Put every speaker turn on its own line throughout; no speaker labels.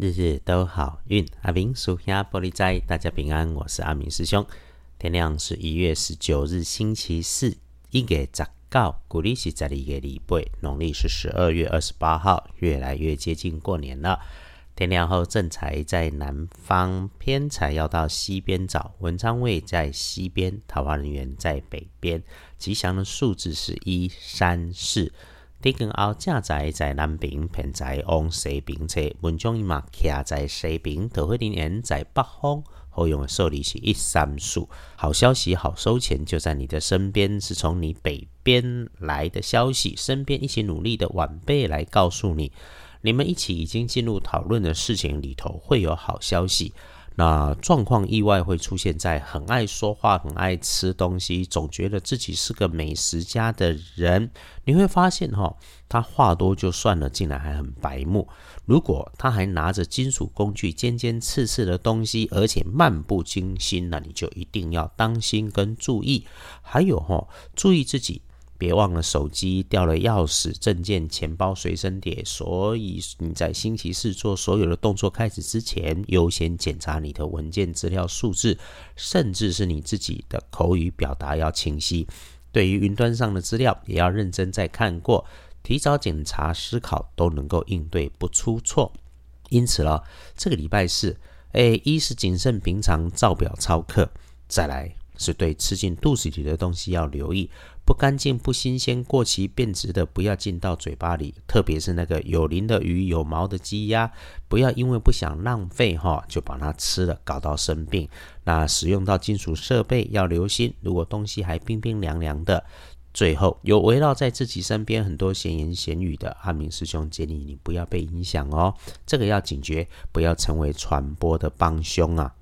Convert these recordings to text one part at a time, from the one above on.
日日都好运，阿明属下玻璃斋，大家平安，我是阿明师兄。天亮是一月十九日，星期四，一月十九，古历是十二月礼拜，农历是十二月二十八号，越来越接近过年了。天亮后，正财在南方，偏财要到西边找，文昌位在西边，桃花人员在北边。吉祥的数字是一三四。地根后正在在南边，偏在往西边侧。文章伊嘛徛在西边，桃花林园在北方。好用的数字是一三数。好消息，好收钱就在你的身边，是从你北边来的消息。身边一起努力的晚辈来告诉你，你们一起已经进入讨论的事情里头会有好消息。那状况意外会出现在很爱说话、很爱吃东西，总觉得自己是个美食家的人。你会发现，哈，他话多就算了，竟然还很白目。如果他还拿着金属工具、尖尖刺刺的东西，而且漫不经心，那你就一定要当心跟注意。还有，哈，注意自己。别忘了手机掉了，钥匙、证件、钱包随身碟。所以你在星期四做所有的动作开始之前，优先检查你的文件资料、数字，甚至是你自己的口语表达要清晰。对于云端上的资料，也要认真再看过，提早检查、思考，都能够应对不出错。因此了，这个礼拜四，哎，一是谨慎平常，照表操课；再来是对吃进肚子里的东西要留意。不干净、不新鲜、过期变质的，不要进到嘴巴里。特别是那个有鳞的鱼、有毛的鸡鸭，不要因为不想浪费哈，就把它吃了，搞到生病。那使用到金属设备要留心，如果东西还冰冰凉凉的。最后，有围绕在自己身边很多闲言闲语的阿明师兄建议你不要被影响哦，这个要警觉，不要成为传播的帮凶啊。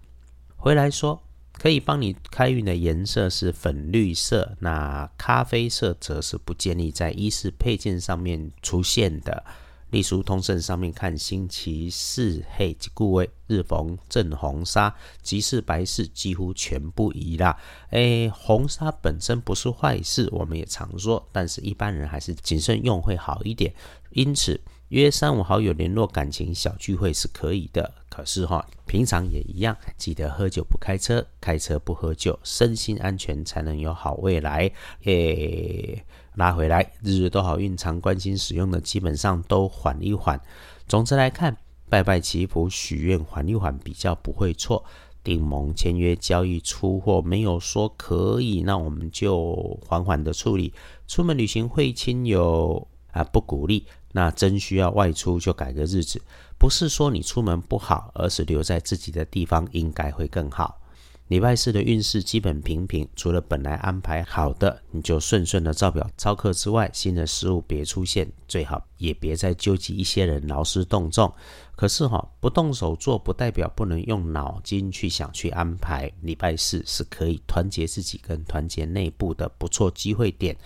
回来说。可以帮你开运的颜色是粉绿色，那咖啡色则是不建议在衣饰配件上面出现的。隶书通胜上面看星期四黑即故位日逢正红纱，吉事白事几乎全部移啦。诶，红纱本身不是坏事，我们也常说，但是一般人还是谨慎用会好一点。因此。约三五好友联络感情小聚会是可以的，可是哈，平常也一样，记得喝酒不开车，开车不喝酒，身心安全才能有好未来。诶，拉回来，日日都好运，常关心使用的基本上都缓一缓。总之来看，拜拜祈福许愿缓一缓比较不会错。订盟签约交易出货没有说可以，那我们就缓缓的处理。出门旅行会亲友啊，不鼓励。那真需要外出就改个日子，不是说你出门不好，而是留在自己的地方应该会更好。礼拜四的运势基本平平，除了本来安排好的，你就顺顺的照表操课之外，新的事物别出现，最好也别再纠集一些人劳师动众。可是哈，不动手做不代表不能用脑筋去想去安排。礼拜四是可以团结自己跟团结内部的不错机会点，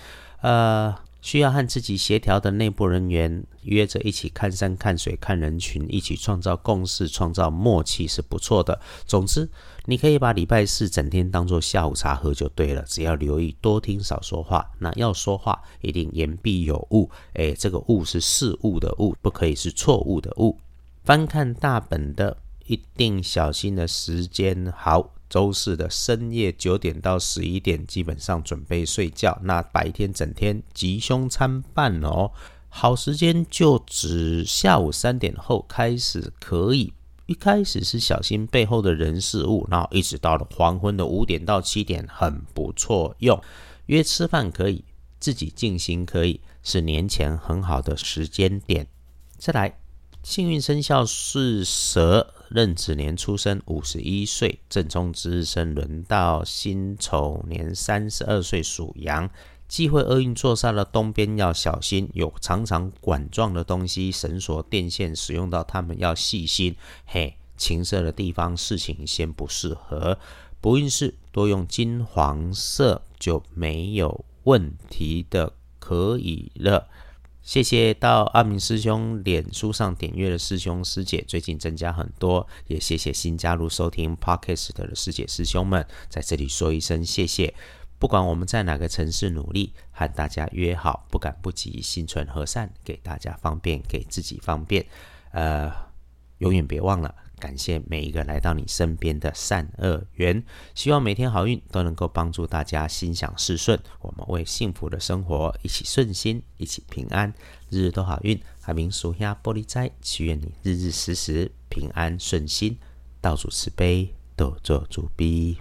呃。需要和自己协调的内部人员约着一起看山看水看人群，一起创造共识、创造默契是不错的。总之，你可以把礼拜四整天当做下午茶喝就对了。只要留意多听少说话，那要说话一定言必有物。诶，这个物是事物的物，不可以是错误的物。翻看大本的，一定小心的时间好。周四的深夜九点到十一点，基本上准备睡觉。那白天整天吉凶参半哦，好时间就指下午三点后开始可以。一开始是小心背后的人事物，然后一直到了黄昏的五点到七点，很不错用。约吃饭可以，自己静心可以，是年前很好的时间点。再来，幸运生肖是蛇。壬子年出生，五十一岁，正冲值日生，轮到辛丑年三十二岁，属羊。忌讳厄运坐煞的东边要小心，有长长管状的东西，绳索、电线，使用到它们要细心。嘿，情色的地方事情先不适合。不运势多用金黄色就没有问题的，可以了。谢谢到阿明师兄脸书上点阅的师兄师姐，最近增加很多，也谢谢新加入收听 Podcast 的师姐师兄们，在这里说一声谢谢。不管我们在哪个城市努力，和大家约好，不赶不及，心存和善，给大家方便，给自己方便。呃，永远别忘了。感谢每一个来到你身边的善恶缘，希望每天好运都能够帮助大家心想事顺。我们为幸福的生活一起顺心，一起平安，日日都好运。海明属下玻璃斋，祈愿你日日时时平安顺心，道主慈悲，多做主逼。